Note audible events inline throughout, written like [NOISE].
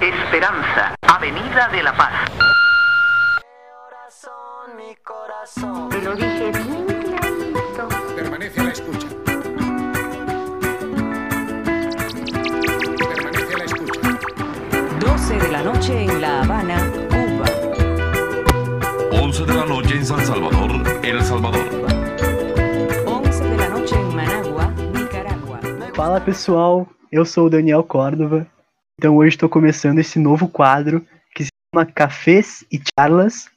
Esperanza, Avenida de la Paz. Te lo dije bien clarito. Permanece a la escucha. Permanece a la escucha. 12 de la noche en La Habana, Cuba. 11 de la noche en San Salvador, El Salvador. 11 de la noche en Managua, Nicaragua. Fala pessoal, eu sou o Daniel Córdova. Então hoje estou começando esse novo quadro que se chama Cafés e Charlas,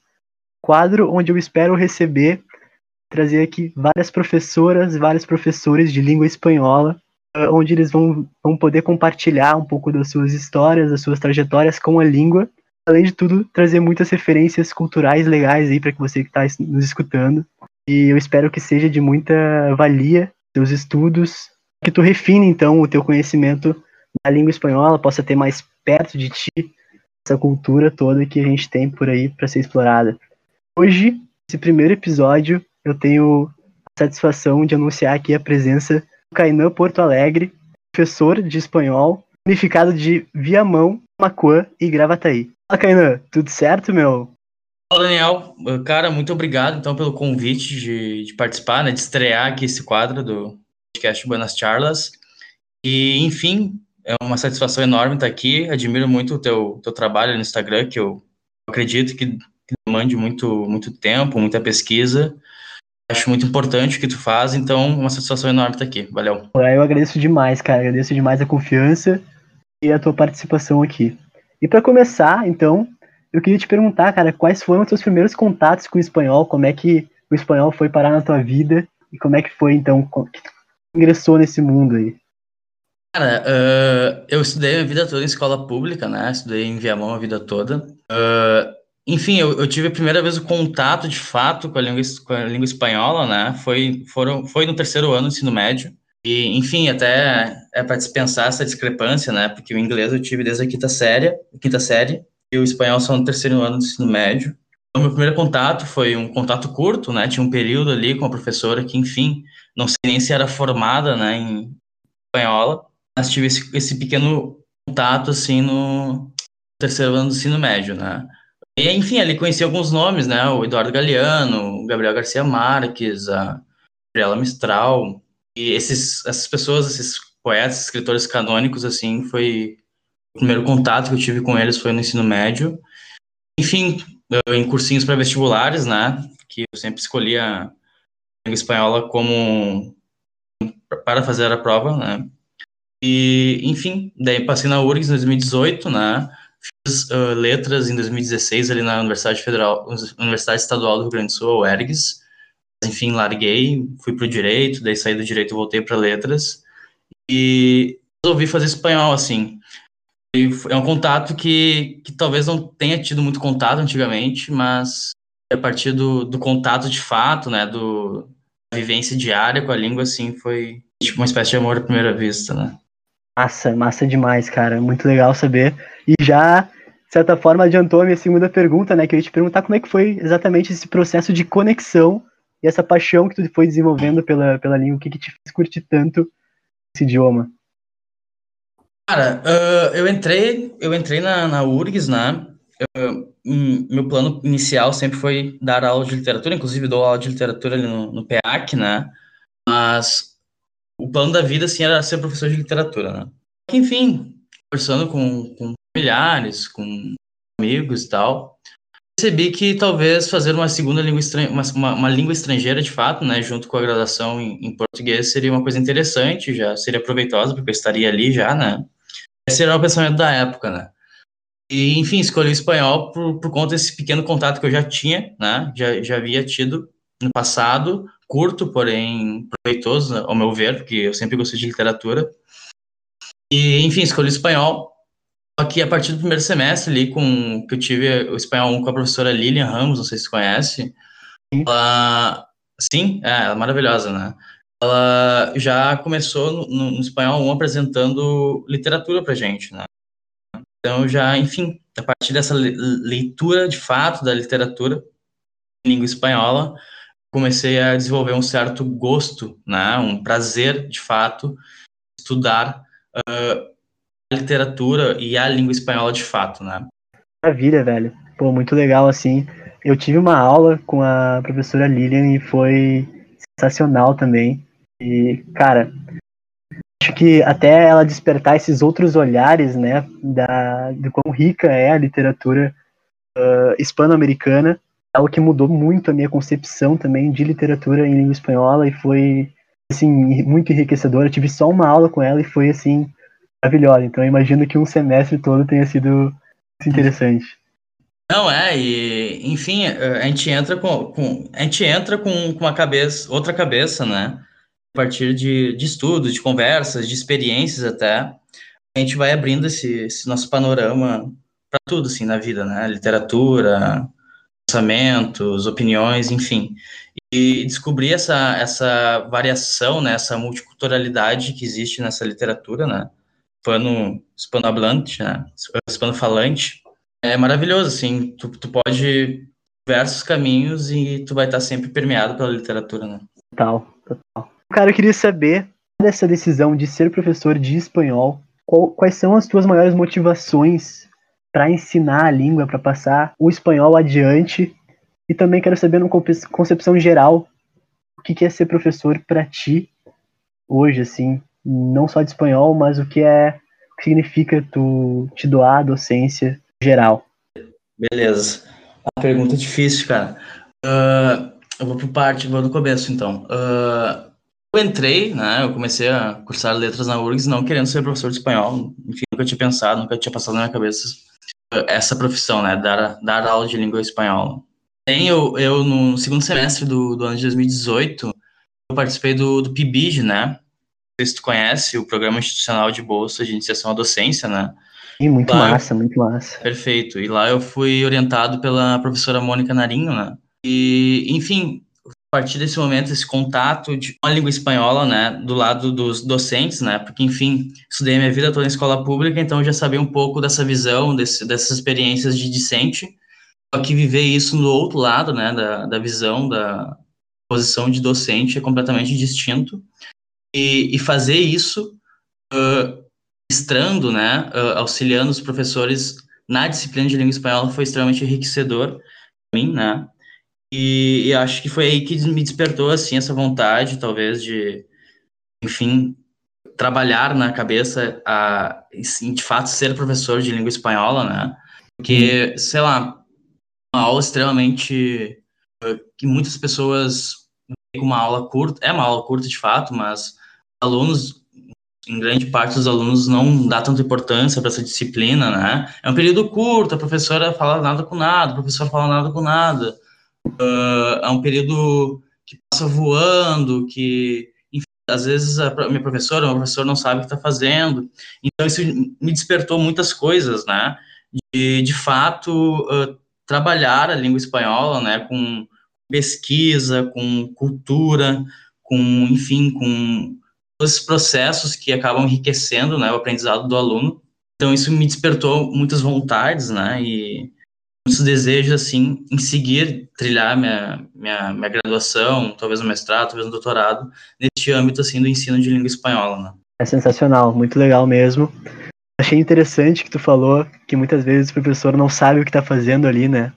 quadro onde eu espero receber, trazer aqui várias professoras, vários professores de língua espanhola, eh, onde eles vão, vão poder compartilhar um pouco das suas histórias, das suas trajetórias com a língua. Além de tudo, trazer muitas referências culturais legais aí para que você que está nos escutando. E eu espero que seja de muita valia seus estudos, que tu refine então o teu conhecimento na língua espanhola, possa ter mais perto de ti essa cultura toda que a gente tem por aí para ser explorada. Hoje, esse primeiro episódio, eu tenho a satisfação de anunciar aqui a presença do Kainan Porto Alegre, professor de espanhol, unificado de Viamão, Macuã e Gravataí. Fala, Kainan, tudo certo, meu? Fala, Daniel. Cara, muito obrigado, então, pelo convite de, de participar, né, de estrear aqui esse quadro do podcast Buenas Charlas. E, enfim, é uma satisfação enorme estar aqui. Admiro muito o teu, teu trabalho no Instagram, que eu acredito que, que demande muito, muito tempo, muita pesquisa. Acho muito importante o que tu faz, então uma satisfação enorme estar aqui. Valeu. Eu agradeço demais, cara. Agradeço demais a confiança e a tua participação aqui. E para começar, então, eu queria te perguntar, cara, quais foram os teus primeiros contatos com o espanhol? Como é que o espanhol foi parar na tua vida? E como é que foi, então, que ingressou nesse mundo aí? Cara, uh, eu estudei a vida toda em escola pública, né? Estudei em Viamão a vida toda. Uh, enfim, eu, eu, tive a primeira vez o contato de fato com a língua, com a língua espanhola, né? Foi, foram, foi no terceiro ano do ensino médio. E, enfim, até é para dispensar essa discrepância, né? Porque o inglês eu tive desde a quinta série, quinta série e o espanhol só no terceiro ano do ensino médio. O meu primeiro contato foi um contato curto, né? Tinha um período ali com a professora que, enfim, não sei nem se era formada, né, em espanhola, mas tive esse, esse pequeno contato, assim, no terceiro ano do ensino médio, né. E, enfim, ali conheci alguns nomes, né, o Eduardo Galeano, o Gabriel Garcia Marques, a Gabriela Mistral, e esses, essas pessoas, esses poetas, escritores canônicos, assim, foi o primeiro contato que eu tive com eles foi no ensino médio. Enfim, em cursinhos para vestibulares, né, que eu sempre escolhia língua espanhola como para fazer a prova, né, e, enfim, daí passei na URGS em 2018, né? Fiz uh, letras em 2016 ali na Universidade Federal, Universidade Estadual do Rio Grande do Sul, a UERGS. Enfim, larguei, fui para o direito, daí saí do direito e voltei para letras. E resolvi fazer espanhol, assim. E é um contato que, que talvez não tenha tido muito contato antigamente, mas a partir do, do contato de fato, né, do, da vivência diária com a língua, assim, foi tipo uma espécie de amor à primeira vista, né. Massa, massa demais, cara. Muito legal saber. E já, de certa forma, adiantou a minha segunda pergunta, né? Que eu ia te perguntar como é que foi exatamente esse processo de conexão e essa paixão que tu foi desenvolvendo pela, pela língua, o que, que te fez curtir tanto esse idioma? Cara, uh, eu entrei, eu entrei na, na URGS, né? Uh, meu plano inicial sempre foi dar aula de literatura, inclusive dou aula de literatura ali no, no PEAC, né? Mas o plano da vida, assim, era ser professor de literatura, né? Enfim, conversando com, com familiares, com amigos e tal, percebi que talvez fazer uma segunda língua estrangeira, uma, uma, língua estrangeira de fato, né, junto com a graduação em, em, português, seria uma coisa interessante, já seria proveitosa, porque eu estaria ali já, né? Esse era o pensamento da época, né? E, enfim, escolhi o espanhol por, por conta desse pequeno contato que eu já tinha, né? Já, já havia tido no passado curto, porém proveitoso, ao meu ver, porque eu sempre gostei de literatura. E, enfim, escolhi espanhol. Que a partir do primeiro semestre ali, com, que eu tive o espanhol 1 com a professora Lilian Ramos, não sei se você conhece, ela, sim, é, ela é maravilhosa, né? Ela já começou no, no espanhol 1 apresentando literatura pra gente, né? Então, já, enfim, a partir dessa leitura de fato da literatura em língua espanhola, comecei a desenvolver um certo gosto, né, um prazer de fato estudar uh, a literatura e a língua espanhola de fato, né? Maravilha, velho. Pô, muito legal, assim. Eu tive uma aula com a professora Lilian e foi sensacional também. E, cara, acho que até ela despertar esses outros olhares, né, da, de quão rica é a literatura uh, hispano-americana, algo que mudou muito a minha concepção também de literatura em língua espanhola e foi, assim, muito enriquecedora. Tive só uma aula com ela e foi, assim, maravilhosa. Então imagino que um semestre todo tenha sido interessante. Não, é, e enfim, a gente entra com, com a gente entra com, com uma cabeça, outra cabeça, né? A partir de, de estudos, de conversas, de experiências até, a gente vai abrindo esse, esse nosso panorama para tudo, assim, na vida, né? Literatura, pensamentos, opiniões, enfim. E descobrir essa, essa variação, né? Essa multiculturalidade que existe nessa literatura, né? Hispano, hispanohablante, né? Hispano-falante, é maravilhoso, assim, tu, tu pode diversos caminhos e tu vai estar sempre permeado pela literatura, né? Total, total. Cara, eu queria saber dessa decisão de ser professor de espanhol, qual, quais são as tuas maiores motivações para ensinar a língua, para passar o espanhol adiante? E também quero saber, numa concepção geral, o que, é ser professor para ti hoje, assim, não só de espanhol, mas o que é o que significa tu te doar a docência geral. Beleza. A pergunta é difícil, cara. Uh, eu vou por parte, vou do começo, então. Uh, eu entrei, né, eu comecei a cursar letras na URGS não querendo ser professor de espanhol. Enfim, nunca tinha pensado, nunca tinha passado na minha cabeça essa profissão, né, dar, dar aula de língua espanhola. Tem, eu, eu, no segundo semestre do, do ano de 2018, eu participei do, do PIBID, né, não sei se tu conhece, o Programa Institucional de Bolsa de Iniciação à Docência, né, Sim, muito lá massa, muito massa. Perfeito. E lá eu fui orientado pela professora Mônica Narinho, né? E, enfim, a partir desse momento, esse contato de uma língua espanhola, né, do lado dos docentes, né, porque, enfim, estudei a minha vida toda em escola pública, então já sabia um pouco dessa visão, desse, dessas experiências de discente, só que viver isso no outro lado, né, da, da visão, da posição de docente é completamente distinto, e, e fazer isso uh, ministrando, né, uh, auxiliando os professores na disciplina de língua espanhola foi extremamente enriquecedor para mim, né? E, e, acho que foi aí que me despertou assim essa vontade, talvez de, enfim, trabalhar na cabeça a, de fato ser professor de língua espanhola, né? Porque, sei lá, uma aula extremamente que muitas pessoas com uma aula curta, é uma aula curta de fato, mas alunos em grande parte dos alunos não dá tanta importância para essa disciplina, né? É um período curto, a professora fala nada com nada, o professor fala nada com nada. Uh, é um período que passa voando, que enfim, às vezes a minha professora, o professor não sabe o que está fazendo. Então isso me despertou muitas coisas, né? De, de fato uh, trabalhar a língua espanhola, né? Com pesquisa, com cultura, com enfim, com esses processos que acabam enriquecendo né, o aprendizado do aluno. Então, isso me despertou muitas vontades, né, e muitos desejos, assim, em seguir, trilhar minha, minha, minha graduação, talvez um mestrado, talvez um doutorado, neste âmbito, assim, do ensino de língua espanhola, né. É sensacional, muito legal mesmo. Achei interessante que tu falou que muitas vezes o professor não sabe o que está fazendo ali, né,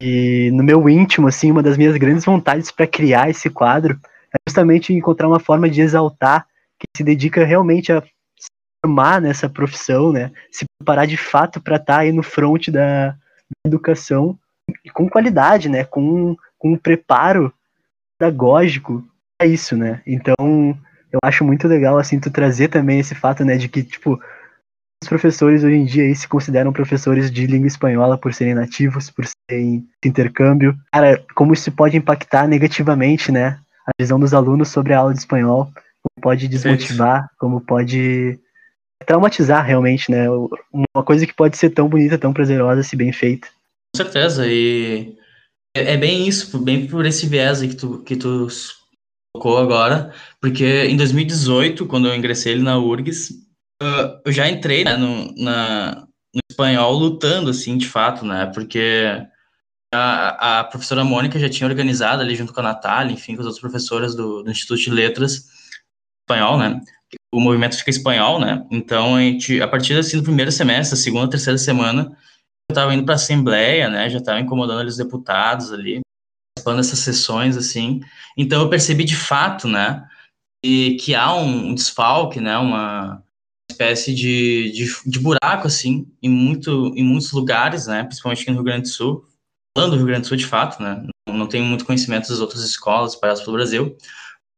e no meu íntimo, assim, uma das minhas grandes vontades para criar esse quadro é justamente encontrar uma forma de exaltar que se dedica realmente a se formar nessa profissão, né? Se preparar de fato para estar tá aí no front da, educação com qualidade, né? Com, com um preparo pedagógico é isso, né? Então, eu acho muito legal assim tu trazer também esse fato, né, de que tipo os professores hoje em dia aí se consideram professores de língua espanhola por serem nativos, por serem intercâmbio. Cara, como isso pode impactar negativamente, né, a visão dos alunos sobre a aula de espanhol como pode desmotivar, como pode traumatizar realmente, né? Uma coisa que pode ser tão bonita, tão prazerosa, se bem feita. Com certeza, e é, é bem isso, bem por esse viés que tu, que tu colocou agora, porque em 2018, quando eu ingressei na URGS, eu já entrei né, no, na, no espanhol lutando, assim, de fato, né? Porque a, a professora Mônica já tinha organizado ali junto com a Natália, enfim, com as outras professoras do, do Instituto de Letras, espanhol, né? O movimento fica espanhol, né? Então, a, gente, a partir assim, do primeiro semestre, segunda, terceira semana, eu estava indo para a Assembleia, né? Já estava incomodando ali os deputados ali, participando dessas sessões, assim. Então, eu percebi de fato, né? E que há um, um desfalque, né? Uma espécie de, de, de, buraco, assim, em, muito, em muitos lugares, né? Principalmente aqui no Rio Grande do Sul. Falando do Rio Grande do Sul, de fato, né? Não, tenho muito conhecimento das outras escolas espalhadas pelo Brasil,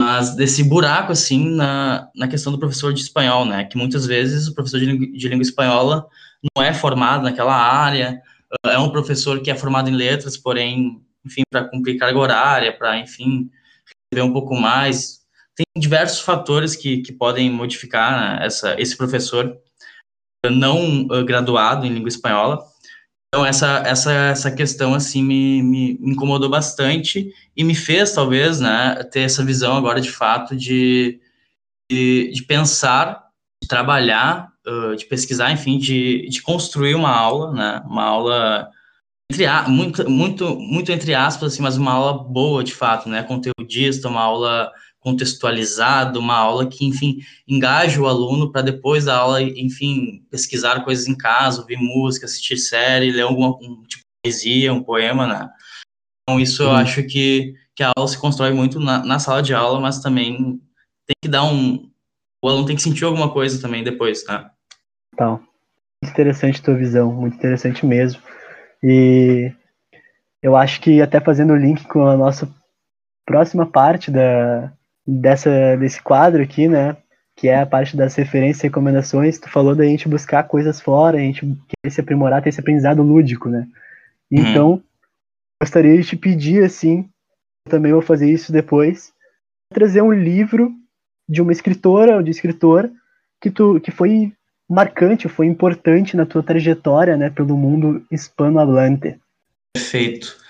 mas desse buraco, assim, na, na questão do professor de espanhol, né? Que muitas vezes o professor de, língua, de língua espanhola não é formado naquela área, é um professor que é formado em letras, porém, enfim, para cumprir carga horária, para, enfim, receber um pouco mais. Tem diversos fatores que, que podem modificar né, essa, esse professor não uh, graduado em língua espanhola. Então, essa, essa, essa questão, assim, me, me incomodou bastante e me fez, talvez, né, ter essa visão agora, de fato, de, de, de pensar, de trabalhar, uh, de pesquisar, enfim, de, de construir uma aula, né, uma aula entre muito, muito, muito entre aspas, assim, mas uma aula boa, de fato, né, conteudista, uma aula contextualizado, uma aula que, enfim, engaje o aluno para depois da aula, enfim, pesquisar coisas em casa, ouvir música, assistir série, ler alguma um, tipo, poesia, um poema, né? Então, isso eu acho que, que a aula se constrói muito na, na sala de aula, mas também tem que dar um... O aluno tem que sentir alguma coisa também depois, tá? Então, muito interessante a tua visão, muito interessante mesmo. E eu acho que até fazendo o link com a nossa próxima parte da, dessa, desse quadro aqui, né? Que é a parte das referências e recomendações. Tu falou da gente buscar coisas fora, a gente querer se aprimorar, ter esse aprendizado lúdico, né? Uhum. Então, gostaria de te pedir, assim, eu também vou fazer isso depois, trazer um livro de uma escritora ou de escritor que, tu, que foi marcante, foi importante na tua trajetória, né, pelo mundo hispanohablante. Perfeito.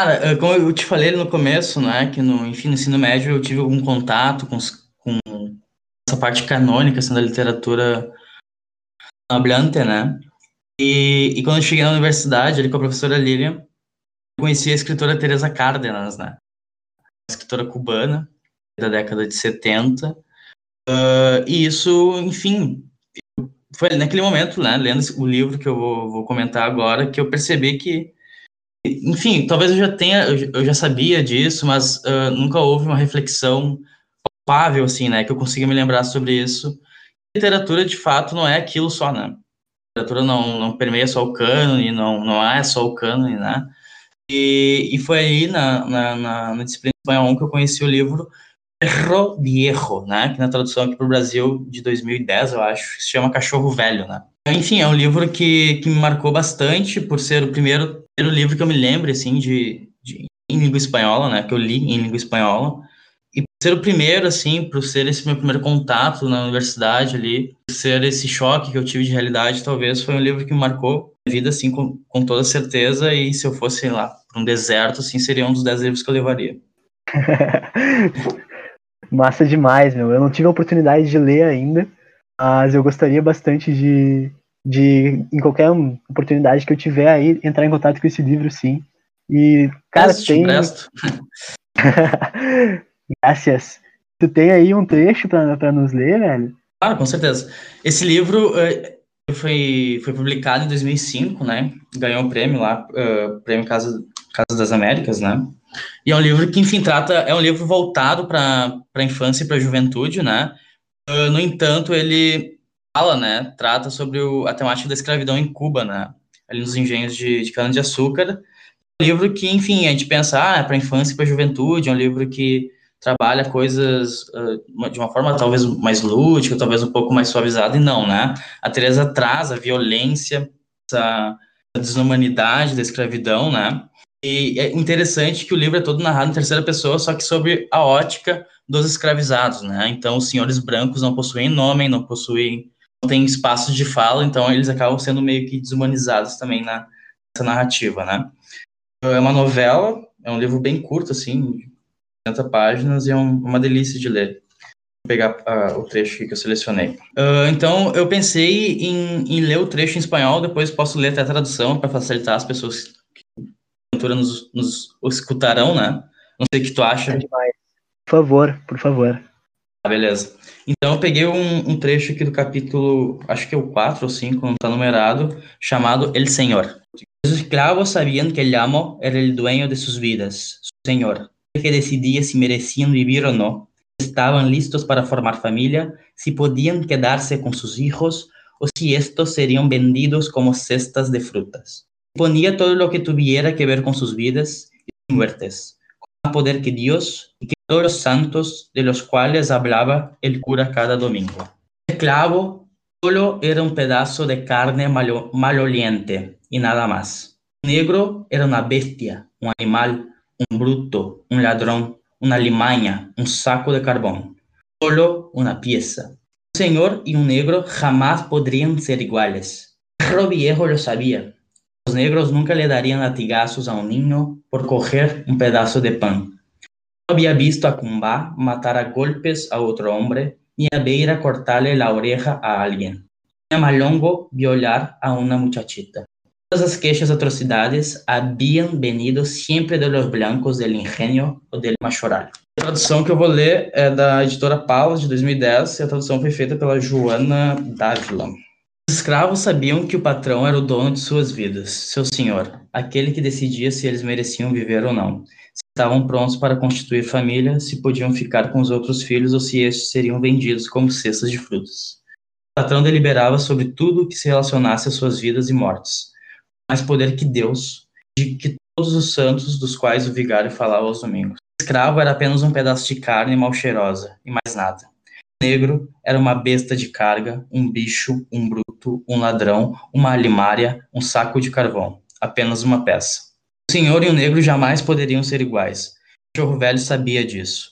Cara, como eu te falei no começo, né, que no, enfim, no ensino médio eu tive algum contato com, com essa parte canônica, assim, da literatura hablante, né, e, e quando eu cheguei na universidade, ali com a professora Lilian, conheci a escritora Teresa Cárdenas, né, escritora cubana, da década de 70, uh, e isso, enfim, foi naquele momento, né, lendo o livro que eu vou, vou comentar agora, que eu percebi que enfim, talvez eu já tenha, eu já sabia disso, mas uh, nunca houve uma reflexão palpável, assim, né, que eu consiga me lembrar sobre isso. Literatura, de fato, não é aquilo só, né? Literatura não, não permeia só o cânone, não, não é só o cânone, né? E, e foi aí na, na, na, na disciplina espanhol que eu conheci o livro Perro Viejo, né? Que na tradução aqui para o Brasil de 2010, eu acho, se chama Cachorro Velho, né? Enfim, é um livro que, que me marcou bastante por ser o primeiro, primeiro livro que eu me lembro, assim, de, de, em língua espanhola, né, que eu li em língua espanhola, e ser o primeiro, assim, por ser esse meu primeiro contato na universidade ali, por ser esse choque que eu tive de realidade, talvez foi um livro que marcou a vida, assim, com, com toda certeza, e se eu fosse, sei lá, para um deserto, assim, seria um dos dez livros que eu levaria. [LAUGHS] Massa demais, meu. Eu não tive a oportunidade de ler ainda, mas eu gostaria bastante de, de, em qualquer oportunidade que eu tiver aí, entrar em contato com esse livro, sim. E, cara, tem. [LAUGHS] Graças. Tu tem aí um trecho para nos ler, velho? Ah, com certeza. Esse livro uh, foi, foi publicado em 2005, né? Ganhou o um prêmio lá, uh, prêmio Casa, Casa das Américas, né? E é um livro que, enfim, trata. É um livro voltado para a infância e para a juventude, né? Uh, no entanto, ele fala, né, trata sobre o, a temática da escravidão em Cuba, né, ali nos engenhos de, de cana-de-açúcar. Um livro que, enfim, a gente pensa, ah, é para a infância e para a juventude, é um livro que trabalha coisas uh, de uma forma talvez mais lúdica, talvez um pouco mais suavizada, e não, né? A Teresa traz a violência, essa desumanidade da escravidão, né? E é interessante que o livro é todo narrado em terceira pessoa, só que sobre a ótica dos escravizados, né? Então, os senhores brancos não possuem nome, não possuem, têm espaço de fala, então eles acabam sendo meio que desumanizados também na, nessa narrativa, né? É uma novela, é um livro bem curto, assim, 70 páginas, e é um, uma delícia de ler. Vou pegar uh, o trecho que eu selecionei. Uh, então, eu pensei em, em, ler o trecho em espanhol, depois posso ler até a tradução para facilitar as pessoas porventura nos, nos escutarão, né? Não sei o que tu acha. É por favor, por favor. Ah, beleza. Então eu peguei um, um, trecho aqui do capítulo, acho que é o 4 ou 5, não está numerado, chamado El Senhor. Os escravos sabiam que el amo era o dueño de suas vidas, su senhor, que decidia se mereciam viver ou não, estavam listos para formar família, se podiam quedar-se com seus filhos ou se estes seriam vendidos como cestas de frutas. Ponía todo lo que tuviera que ver con sus vidas y muertes, con el poder que Dios y que los santos de los cuales hablaba el cura cada domingo. El clavo solo era un pedazo de carne malo, maloliente y nada más. El negro era una bestia, un animal, un bruto, un ladrón, una limaña, un saco de carbón. Solo una pieza. Un señor y un negro jamás podrían ser iguales. El viejo lo sabía Los negros nunca le darían latigazos a un niño por coger un pedazo de pan. Había visto a Cumbá matar a golpes a otro hombre, ni a Beira cortarle la oreja a alguien, ni a Malongo violar a una muchachita. Todas as queixas atrocidades haviam venido sempre de los blancos del ingenio ou del machoral. A tradução que eu vou ler é da editora Paula, de 2010, e a tradução foi feita pela Joana Dávila. Os escravos sabiam que o patrão era o dono de suas vidas, seu senhor, aquele que decidia se eles mereciam viver ou não, se estavam prontos para constituir família, se podiam ficar com os outros filhos ou se estes seriam vendidos como cestas de frutas. O patrão deliberava sobre tudo o que se relacionasse às suas vidas e mortes, mais poder que Deus, de que todos os santos dos quais o vigário falava aos domingos. O escravo era apenas um pedaço de carne mal cheirosa, e mais nada negro era uma besta de carga, um bicho, um bruto, um ladrão, uma alimária, um saco de carvão, apenas uma peça. O senhor e o negro jamais poderiam ser iguais. O cachorro velho sabia disso.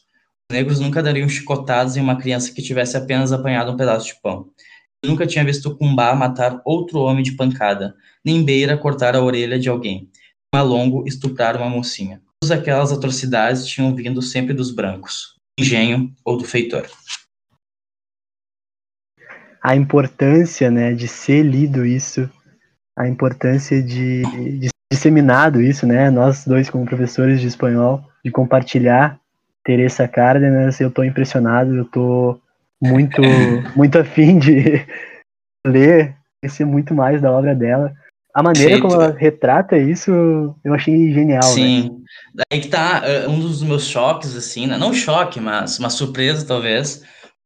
Os negros nunca dariam chicotadas em uma criança que tivesse apenas apanhado um pedaço de pão. Ele nunca tinha visto Cumbá matar outro homem de pancada, nem Beira cortar a orelha de alguém, Malongo estuprar uma mocinha. Todas aquelas atrocidades tinham vindo sempre dos brancos, do engenho ou do feitor a importância né, de ser lido isso, a importância de, de ser disseminado isso, né? Nós dois como professores de espanhol, de compartilhar Teresa Cárdenas, eu estou impressionado, eu estou muito, [LAUGHS] muito afim de [LAUGHS] ler, conhecer muito mais da obra dela. A maneira Feito. como ela retrata isso, eu achei genial. Né? Sim. Né? Daí que tá uh, um dos meus choques, assim, né? não choque, mas uma surpresa, talvez,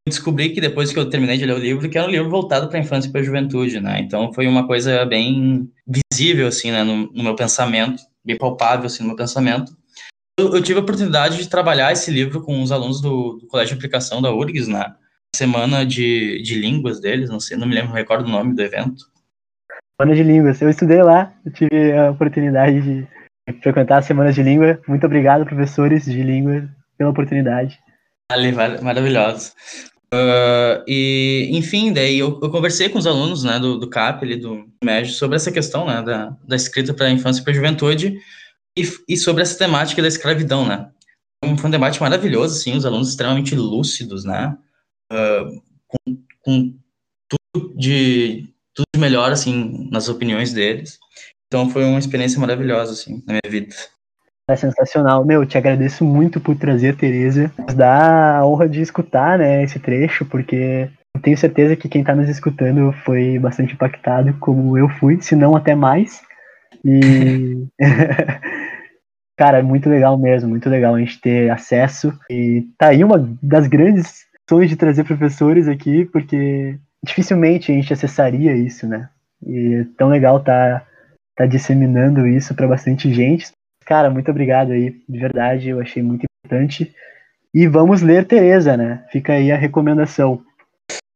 descobri que depois que eu terminei de ler o livro, que era um livro voltado para a infância e para a juventude, né? Então foi uma coisa bem visível, assim, né, no, no meu pensamento, bem palpável, assim, no meu pensamento. Eu, eu, tive a oportunidade de trabalhar esse livro com os alunos do, do Colégio de Aplicação da URGS, na semana de, de línguas deles, não sei, não me lembro, não recordo o nome do evento. Semana de línguas, eu estudei lá, eu tive a oportunidade de frequentar a semana de língua. Muito obrigado, professores de língua, pela oportunidade. Ali, maravilhoso. Uh, e, enfim, daí eu, eu, conversei com os alunos né, do, do CAP, ali, do MEG, sobre essa questão né, da, da escrita para a infância e para a juventude e, e, sobre essa temática da escravidão, né. Foi um debate maravilhoso, assim, os alunos extremamente lúcidos, né, uh, com, com, tudo de, tudo de melhor, assim, nas opiniões deles. Então foi uma experiência maravilhosa, assim, na minha vida. É sensacional. Meu, te agradeço muito por trazer a Tereza. Dá a honra de escutar, né, esse trecho, porque tenho certeza que quem está nos escutando foi bastante impactado, como eu fui, se não até mais. E. [LAUGHS] Cara, é muito legal mesmo, muito legal a gente ter acesso. E tá aí uma das grandes sonhos de trazer professores aqui, porque dificilmente a gente acessaria isso, né? E é tão legal tá, tá disseminando isso para bastante gente. Cara, muito obrigado aí, de verdade, eu achei muito importante. E vamos ler Tereza, né? Fica aí a recomendação.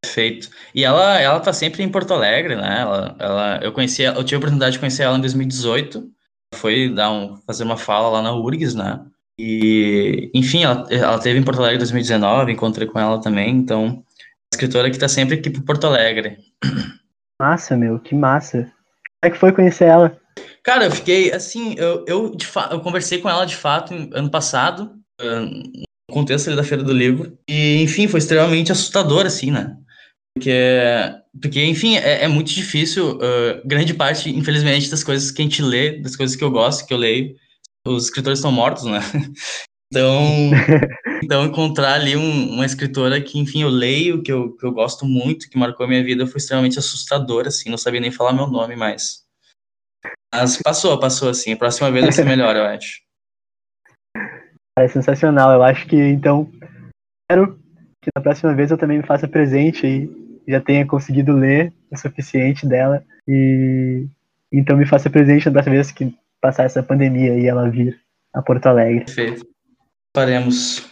Perfeito. E ela, ela tá sempre em Porto Alegre, né? Ela, ela, eu conheci, eu tive a oportunidade de conhecer ela em 2018. Foi dar um, fazer uma fala lá na URGS, né? E, enfim, ela, ela teve em Porto Alegre em 2019, encontrei com ela também, então, escritora que tá sempre aqui pro Porto Alegre. Massa, meu, que massa. Como é que foi conhecer ela? Cara, eu fiquei assim, eu, eu, eu conversei com ela de fato ano passado, no contexto da Feira do Livro, e enfim, foi extremamente assustador, assim, né? Porque, porque enfim, é, é muito difícil, uh, grande parte, infelizmente, das coisas que a gente lê, das coisas que eu gosto, que eu leio, os escritores estão mortos, né? [LAUGHS] Então, [LAUGHS] Então, encontrar ali um, uma escritora que, enfim, eu leio, que eu, que eu gosto muito, que marcou a minha vida, foi extremamente assustador, assim, não sabia nem falar meu nome mais. Mas passou, passou, assim. A próxima vez vai ser melhor, eu acho. É sensacional. Eu acho que, então, espero que na próxima vez eu também me faça presente e já tenha conseguido ler o suficiente dela e então me faça presente na próxima vez que passar essa pandemia e ela vir a Porto Alegre. Perfeito. Faremos.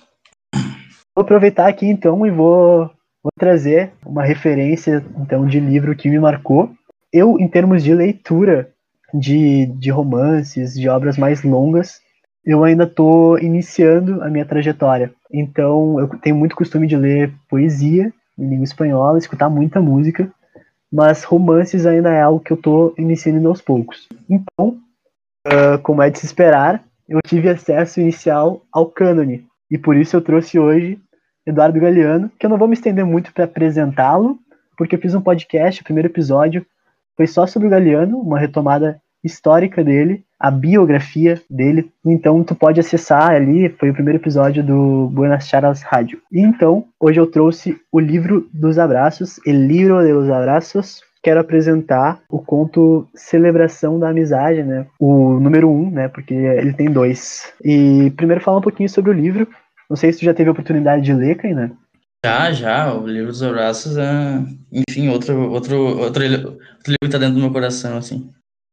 Vou aproveitar aqui então e vou, vou trazer uma referência então de livro que me marcou. Eu, em termos de leitura de, de romances, de obras mais longas, eu ainda estou iniciando a minha trajetória. Então, eu tenho muito costume de ler poesia em língua espanhola, escutar muita música, mas romances ainda é algo que eu estou iniciando aos poucos. Então, uh, como é de se esperar, eu tive acesso inicial ao cânone, e por isso eu trouxe hoje Eduardo Galeano, que eu não vou me estender muito para apresentá-lo, porque eu fiz um podcast, o primeiro episódio foi só sobre o Galeano, uma retomada histórica dele, a biografia dele. Então tu pode acessar ali, foi o primeiro episódio do Buenas Charlas Rádio. Então, hoje eu trouxe o livro dos abraços, El Libro de los Abrazos. Quero apresentar o conto Celebração da Amizade, né? O número um, né? Porque ele tem dois. E primeiro falar um pouquinho sobre o livro. Não sei se tu já teve a oportunidade de ler, Kainan. Já, já. O livro dos abraços é, enfim, outro, outro, outro, outro livro que tá dentro do meu coração, assim.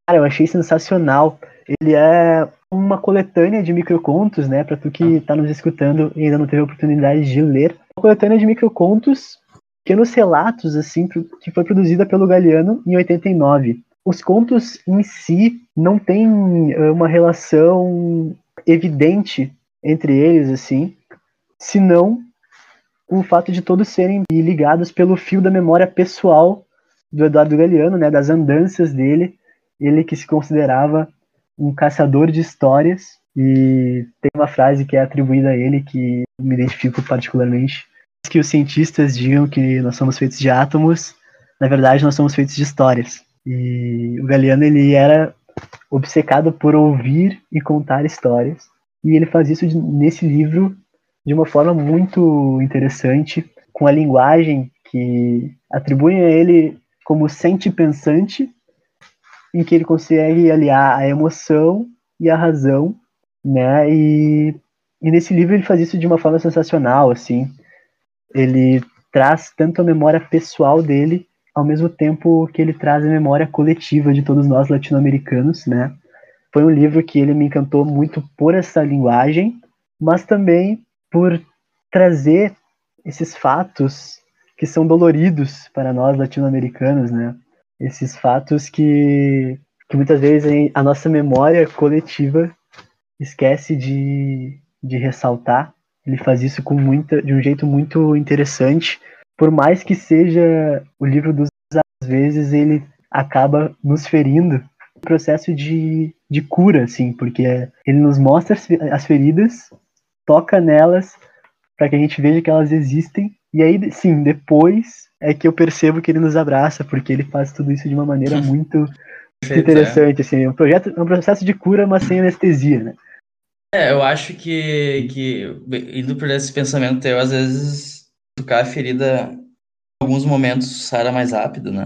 Cara, eu achei sensacional. Ele é uma coletânea de microcontos, né? Para tu que está nos escutando e ainda não teve a oportunidade de ler. Uma coletânea de microcontos, pequenos relatos, assim, que foi produzida pelo Galeano em 89. Os contos em si não têm uma relação evidente entre eles, assim, senão o fato de todos serem ligados pelo fio da memória pessoal do Eduardo Galeano, né, das andanças dele ele que se considerava um caçador de histórias e tem uma frase que é atribuída a ele que me identifico particularmente que os cientistas digam que nós somos feitos de átomos na verdade nós somos feitos de histórias. E o Galeano ele era obcecado por ouvir e contar histórias e ele faz isso nesse livro de uma forma muito interessante com a linguagem que atribuem a ele como sente pensante em que ele consegue aliar a emoção e a razão, né? E, e nesse livro ele faz isso de uma forma sensacional, assim. Ele traz tanto a memória pessoal dele, ao mesmo tempo que ele traz a memória coletiva de todos nós latino-americanos, né? Foi um livro que ele me encantou muito por essa linguagem, mas também por trazer esses fatos que são doloridos para nós latino-americanos, né? Esses fatos que, que muitas vezes a nossa memória coletiva esquece de, de ressaltar. Ele faz isso com muita, de um jeito muito interessante. Por mais que seja o livro dos às vezes ele acaba nos ferindo um processo de, de cura, assim, porque ele nos mostra as feridas, toca nelas para que a gente veja que elas existem e aí, sim, depois é que eu percebo que ele nos abraça, porque ele faz tudo isso de uma maneira [LAUGHS] muito interessante, assim, é um projeto, é um processo de cura, mas sem anestesia, né? É, eu acho que, que indo por esse pensamento teu, às vezes tocar a ferida em alguns momentos sara mais rápido, né?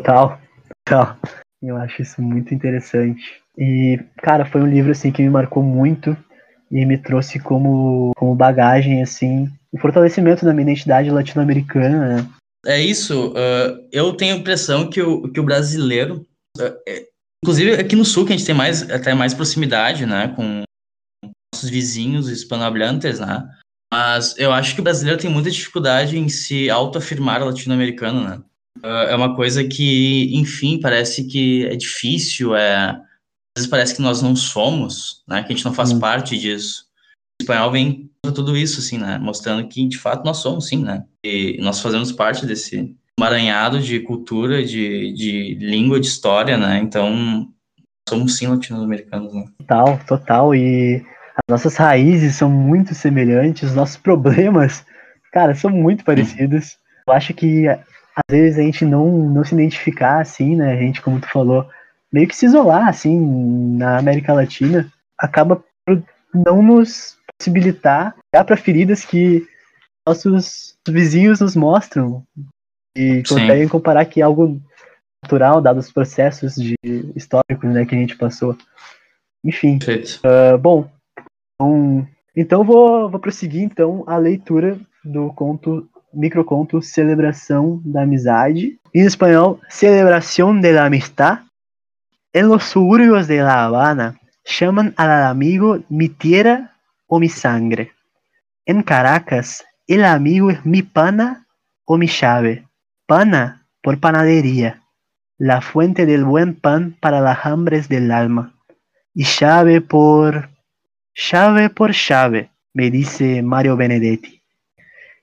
Total, total. Eu acho isso muito interessante. E, cara, foi um livro, assim, que me marcou muito e me trouxe como, como bagagem, assim, o fortalecimento da minha identidade latino-americana, né? É isso. Uh, eu tenho a impressão que o, que o brasileiro, uh, é, inclusive aqui no sul, que a gente tem mais, até mais proximidade, né, com nossos vizinhos hispanohablantes, né? Mas eu acho que o brasileiro tem muita dificuldade em se autoafirmar latino-americano, né? Uh, é uma coisa que, enfim, parece que é difícil, é... às vezes parece que nós não somos, né? Que a gente não faz hum. parte disso. O espanhol vem tudo isso, assim, né? Mostrando que, de fato, nós somos, sim, né? E nós fazemos parte desse emaranhado de cultura, de, de língua, de história, né? Então, somos, sim, latino-americanos, né? Total, total. E as nossas raízes são muito semelhantes, os nossos problemas, cara, são muito parecidos. Eu acho que, às vezes, a gente não, não se identificar, assim, né? A gente, como tu falou, meio que se isolar, assim, na América Latina, acaba por não nos possibilitar olhar para feridas que nossos vizinhos nos mostram e Sim. conseguem comparar que é algo natural, dados os processos de históricos né, que a gente passou. Enfim, ah, bom, então, então vou, vou prosseguir então a leitura do conto, microconto Celebração da Amizade. Em espanhol, Celebración de la Amistad. En los suburbios de La Habana, llaman al amigo mi tierra o mi sangre. En Caracas, el amigo es mi pana o mi llave. Pana por panadería, la fuente del buen pan para las hambres del alma. Y llave por... llave por llave, me dice Mario Benedetti.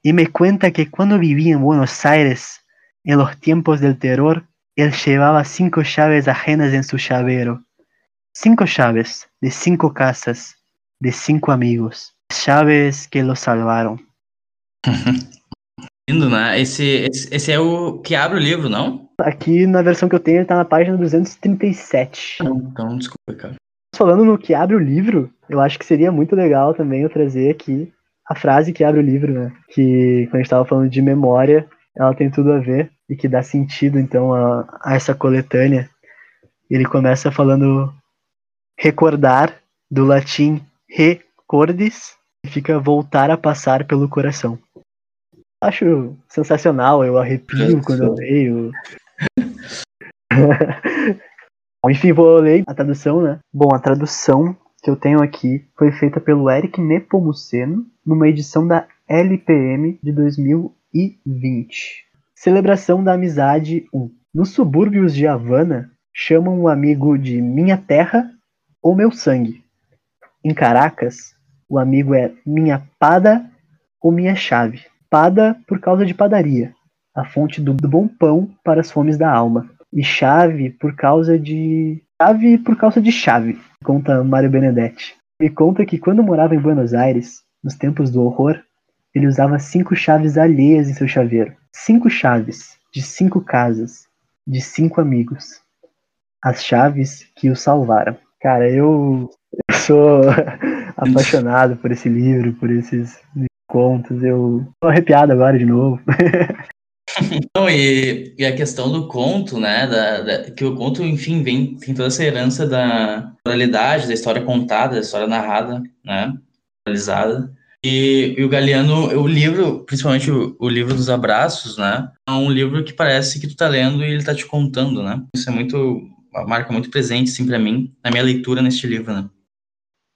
Y me cuenta que cuando vivía en Buenos Aires, en los tiempos del terror, él llevaba cinco llaves ajenas en su llavero. Cinco llaves de cinco casas, de cinco amigos. Llaves que lo salvaram. [LAUGHS] Lindo, né? Esse, esse, esse é o que abre o livro, não? Aqui na versão que eu tenho, ele tá na página 237. Não, então desculpa, cara. Falando no que abre o livro, eu acho que seria muito legal também eu trazer aqui a frase que abre o livro, né? Que quando a gente tava falando de memória, ela tem tudo a ver e que dá sentido então a, a essa coletânea. Ele começa falando recordar do latim recordis, que fica voltar a passar pelo coração. Acho sensacional, eu arrepio quando eu leio. [LAUGHS] Enfim, vou ler a tradução, né? Bom, a tradução que eu tenho aqui foi feita pelo Eric Nepomuceno numa edição da LPM de 2020. Celebração da Amizade 1. Nos subúrbios de Havana, chamam o amigo de minha terra ou meu sangue. Em Caracas, o amigo é minha pada ou minha chave. Pada por causa de padaria, a fonte do, bom pão para as fomes da alma. E chave por causa de. Chave por causa de chave, conta Mário Benedetti. Ele conta que quando morava em Buenos Aires, nos tempos do horror, ele usava cinco chaves alheias em seu chaveiro. Cinco chaves, de cinco casas, de cinco amigos. As chaves que o salvaram. Cara, eu, eu sou [LAUGHS] apaixonado por esse livro, por esses contos. Eu tô arrepiado agora de novo. [LAUGHS] Não, e, e a questão do conto, né? da- da- que o conto, enfim, vem, tem toda essa herança da oralidade, da história contada, da história narrada, né? Oralizada. E, e o Galeano, o livro, principalmente o, o livro dos abraços, né? É um livro que parece que tu tá lendo e ele tá te contando, né? Isso é muito, uma marca muito presente, assim, pra mim, na minha leitura neste livro, né?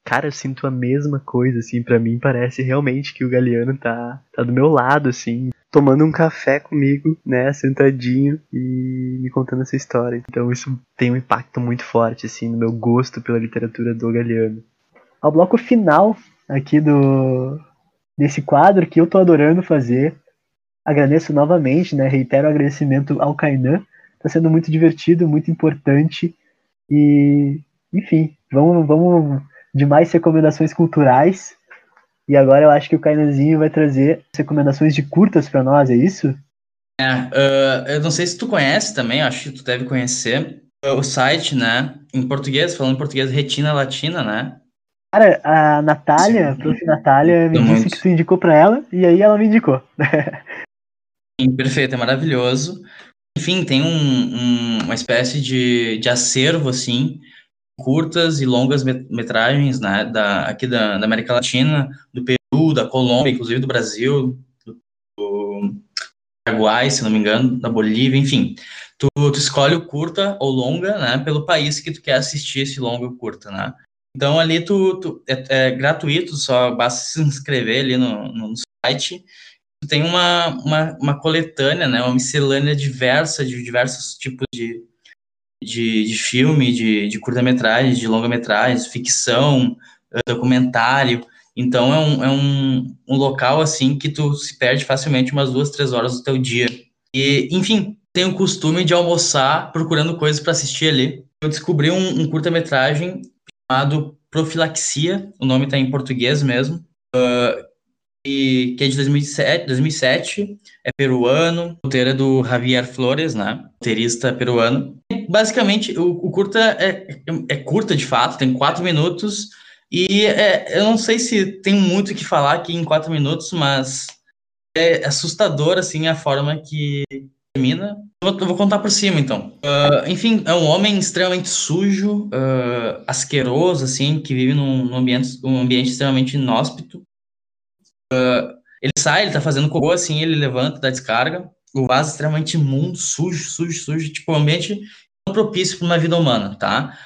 Cara, eu sinto a mesma coisa, assim, pra mim parece realmente que o Galeano tá, tá do meu lado, assim, tomando um café comigo, né, sentadinho e me contando essa história. Então isso tem um impacto muito forte, assim, no meu gosto pela literatura do Galeano. Ao bloco final aqui do desse quadro que eu tô adorando fazer, agradeço novamente, né, reitero o agradecimento ao Kainan, tá sendo muito divertido, muito importante e, enfim, vamos, vamos de mais recomendações culturais. E agora eu acho que o Kainanzinho vai trazer recomendações de curtas pra nós, é isso? É, ah, eu não sei se tu conhece também, acho que tu deve conhecer o site, né? Em português, falando em português, Retina Latina, né? Cara, a Natália, a prof. Natália, me disse que tu indicou pra ela, e aí ela me indicou. Sim, perfeito, é maravilhoso. Enfim, tem um, um- uma espécie de, de acervo, assim, curtas e longas met- metragens, né, da, aqui da, da América Latina, do Peru, da Colômbia, inclusive do Brasil, do, do Paraguai, se não me engano, da Bolívia, enfim. Tu, tu escolhe o curta ou longa, né, pelo país que tu quer assistir esse longa ou curta, né. Então, ali tu, tu- é, é gratuito, só basta se inscrever ali no, no site tem uma, uma, uma coletânea, né, uma miscelânea diversa de diversos tipos de, de, de filme, de, de curta-metragem, de longa-metragem, ficção, eh, documentário. Então é um, é um, um local assim que tu se perde facilmente umas duas, três horas do teu dia. E, enfim, tenho o costume de almoçar procurando coisas para assistir ali. Eu descobri um, um curta-metragem chamado Profilaxia, o nome está em português mesmo, e, que é de 2007, 2007 é peruano, é do Javier Flores, né? Roteirista peruano. Basicamente, o, o curta é, é curta de fato, tem quatro minutos E é, eu não sei se tem muito o que falar aqui em quatro minutos, mas é assustador, assim, a forma que termina. Vou, vou contar por cima, então. Uh, enfim, é um homem extremamente sujo, uh, asqueroso, assim, que vive num, num ambiente, um ambiente extremamente inóspito. Uh, ele sai, ele tá fazendo cocô, assim, ele levanta da descarga. O vaso é extremamente imundo, sujo, sujo, sujo. Tipo, um ambiente não propício para uma vida humana, tá?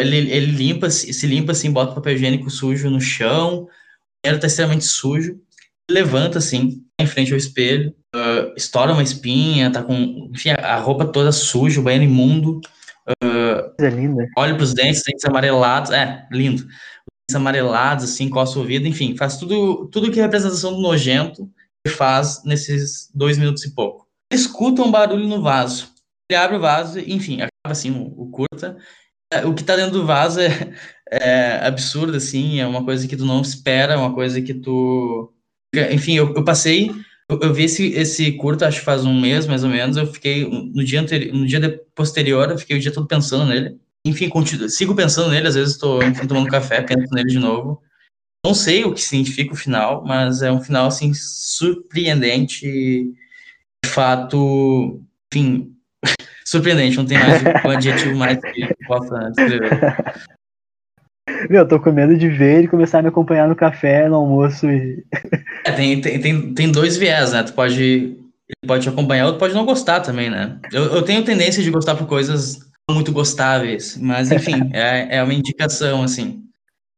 ele, ele limpa, se limpa, assim, bota papel higiênico sujo no chão. O banheiro tá extremamente sujo. Levanta, assim, em frente ao espelho, uh, estoura uma espinha, tá com enfim, a roupa toda suja, o banheiro imundo. Uh, é linda. Olha pros dentes, dentes amarelados, é, lindo. Dentes amarelados, assim, coça o ouvido, enfim, faz tudo, tudo que é representação do nojento ele faz nesses dois minutos e pouco. Escuta um barulho no vaso. Ele abre o vaso, enfim, acaba assim o, o curta. É, o que tá dentro do vaso é, é absurdo, assim, é uma coisa que tu não espera, é uma coisa que tu enfim, eu, eu passei, eu, eu, vi esse, esse curto, acho que faz um mês, mais ou menos, eu fiquei, no dia, anterior, no dia posterior, eu fiquei o dia todo pensando nele. Enfim, continuo, sigo pensando nele, às vezes estou tomando café, penso nele de novo. Não sei o que significa o final, mas é um final, assim, surpreendente, de fato, enfim, [LAUGHS] surpreendente, não tem mais um adjetivo mais que possa descrever. Meu, tô com medo de ver ele começar a me acompanhar no café, no almoço e. [LAUGHS] É, tem, tem, tem, tem dois viés, né? Tu pode. Ele pode te acompanhar ou tu pode não gostar também, né? Eu, eu tenho tendência de gostar por coisas muito gostáveis, mas enfim, [LAUGHS] é, é uma indicação, assim.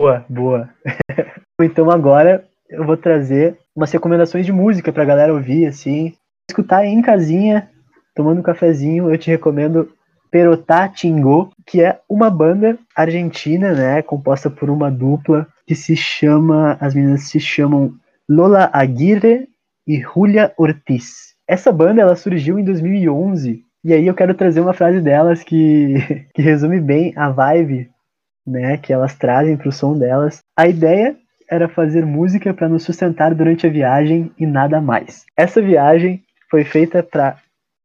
Boa, boa. [LAUGHS] então agora eu vou trazer umas recomendações de música pra galera ouvir, assim. Escutar em casinha, tomando um cafezinho, eu te recomendo Perotá Tingo, que é uma banda argentina, né, composta por uma dupla que se chama, as meninas se chamam Lola Aguirre e Julia Ortiz. Essa banda ela surgiu em 2011 e aí eu quero trazer uma frase delas que, [LAUGHS] que resume bem a vibe, né, que elas trazem para o som delas. A ideia era fazer música para nos sustentar durante a viagem e nada mais. Essa viagem foi feita para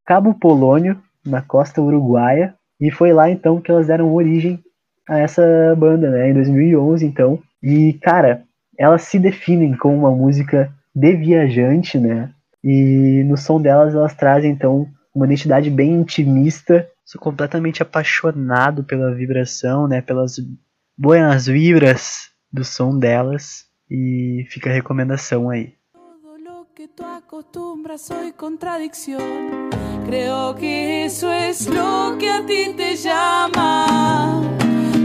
Cabo Polônio, na costa uruguaia, e foi lá então que elas deram origem a essa banda, né, em 2011 então. E cara, elas se definem como uma música de viajante, né? E no som delas elas trazem então uma identidade bem intimista. Sou completamente apaixonado pela vibração, né, pelas boas vibras do som delas e fica a recomendação aí. que tú acostumbras hoy contradicción. Creo que eso es lo que a ti te llama.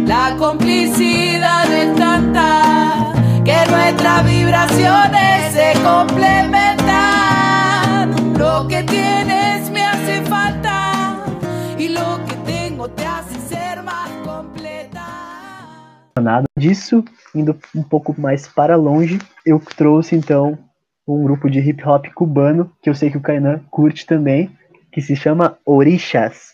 La complicidad de tanta que nuestras vibraciones se complementan. Lo que tienes me hace falta y lo que tengo te hace ser más completa. Nada disso, indo um pouco mais para longe, eu trouxe então um grupo de hip hop cubano, que eu sei que o Kainan curte também, que se chama Orixás.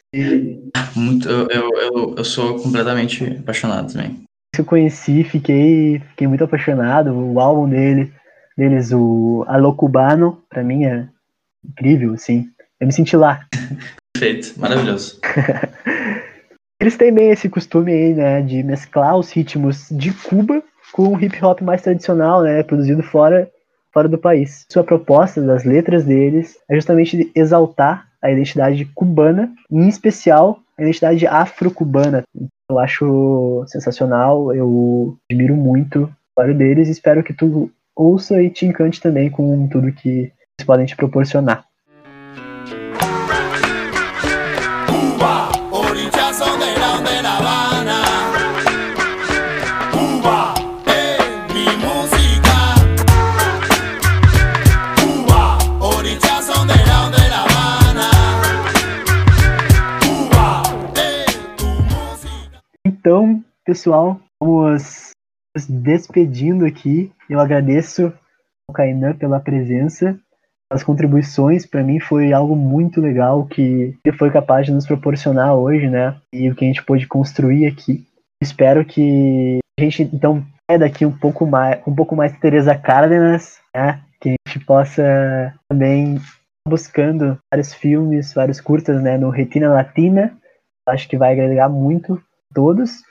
Muito, eu, eu, eu sou completamente apaixonado também. Eu conheci, fiquei, fiquei muito apaixonado. O álbum dele, deles, o Alô Cubano, pra mim é incrível, assim. Eu me senti lá. [LAUGHS] Perfeito, maravilhoso. [LAUGHS] Eles têm bem esse costume aí, né, de mesclar os ritmos de Cuba com o hip hop mais tradicional, né, produzido fora fora do país. Sua proposta das letras deles é justamente exaltar a identidade cubana, em especial a identidade afro-cubana. Eu acho sensacional, eu admiro muito o trabalho deles e espero que tu ouça e te encante também com tudo que eles podem te proporcionar. Então, pessoal, vamos despedindo aqui. Eu agradeço ao Kainan pela presença, as contribuições. Para mim foi algo muito legal que ele foi capaz de nos proporcionar hoje, né? E o que a gente pôde construir aqui. Espero que a gente então é daqui um pouco mais, um pouco mais Teresa Cárdenas, né? Que a gente possa também buscando vários filmes, vários curtas, né? No Retina Latina. Acho que vai agregar muito todos.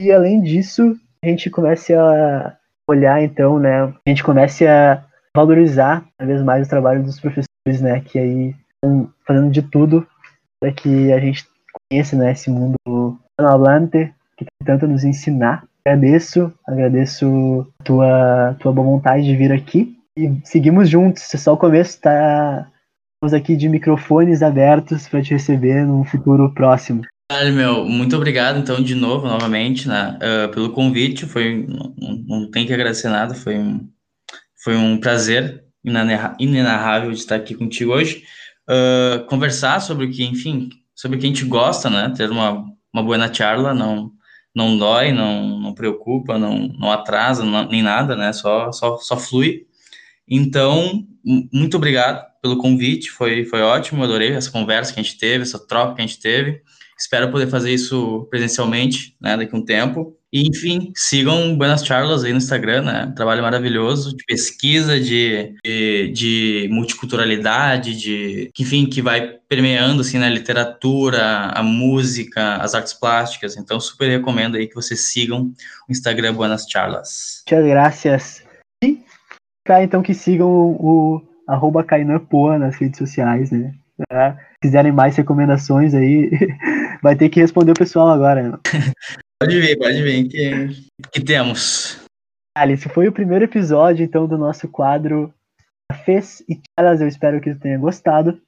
E além disso, a gente comece a olhar, então, né? A gente comece a valorizar cada vez mais o trabalho dos professores, né? Que aí estão fazendo de tudo para que a gente conheça né, esse mundo hablante que tanto nos ensinar. Agradeço, agradeço tua tua boa vontade de vir aqui e seguimos juntos. É só o começo, tá? Estamos aqui de microfones abertos para te receber num futuro próximo. Caralho, meu, muito obrigado, então, de novo, novamente, né, uh, pelo convite. Foi, não, não tem que agradecer nada, foi um, foi um prazer inenarrável de estar aqui contigo hoje. Uh, conversar sobre o que, enfim, sobre o que a gente gosta, né? Ter uma, uma boa charla, não, não dói, não, não preocupa, não, não atrasa, não, nem nada, né? Só, só, só flui. Então, muito obrigado pelo convite, foi, foi ótimo, adorei essa conversa que a gente teve, essa troca que a gente teve. Espero poder fazer isso presencialmente, né, daqui a um tempo. E, enfim, sigam Buenas Charlas aí no Instagram, né? Trabalho maravilhoso de pesquisa, de, de, de, multiculturalidade, de, enfim, que vai permeando, assim, na literatura, a música, as artes plásticas. Então, super recomendo aí que vocês sigam o Instagram Buenas Charlas. Muchas gracias. E, então, que sigam o, o arroba Poa nas redes sociais, né? É, quiserem mais recomendações aí, [LAUGHS] vai ter que responder o pessoal agora. [LAUGHS] Pode vir, pode vir, que, que temos. Ali, esse foi o primeiro episódio, então, do nosso quadro Cafés e Charas. Eu espero que você tenha gostado.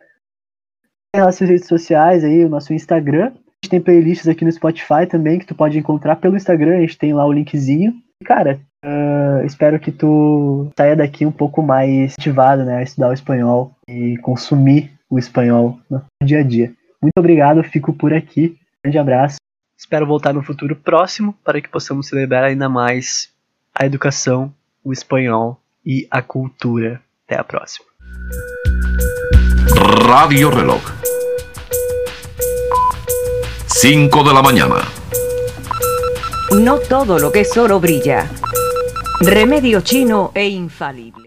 Tem nossas redes sociais aí, o nosso Instagram. A gente tem playlists aqui no Spotify também, que tu pode encontrar pelo Instagram. A gente tem lá o linkzinho. E, cara, uh, espero que tu saia daqui um pouco mais motivado, né, a estudar o espanhol e consumir o espanhol no dia a dia. Muito obrigado, fico por aqui. Grande abraço. Espero voltar no futuro próximo para que possamos celebrar ainda mais a educação, o espanhol e a cultura. Até a próxima. Radio Reloj. 5 de la mañana. No todo lo que es oro brilla. Remedio chino e infalible.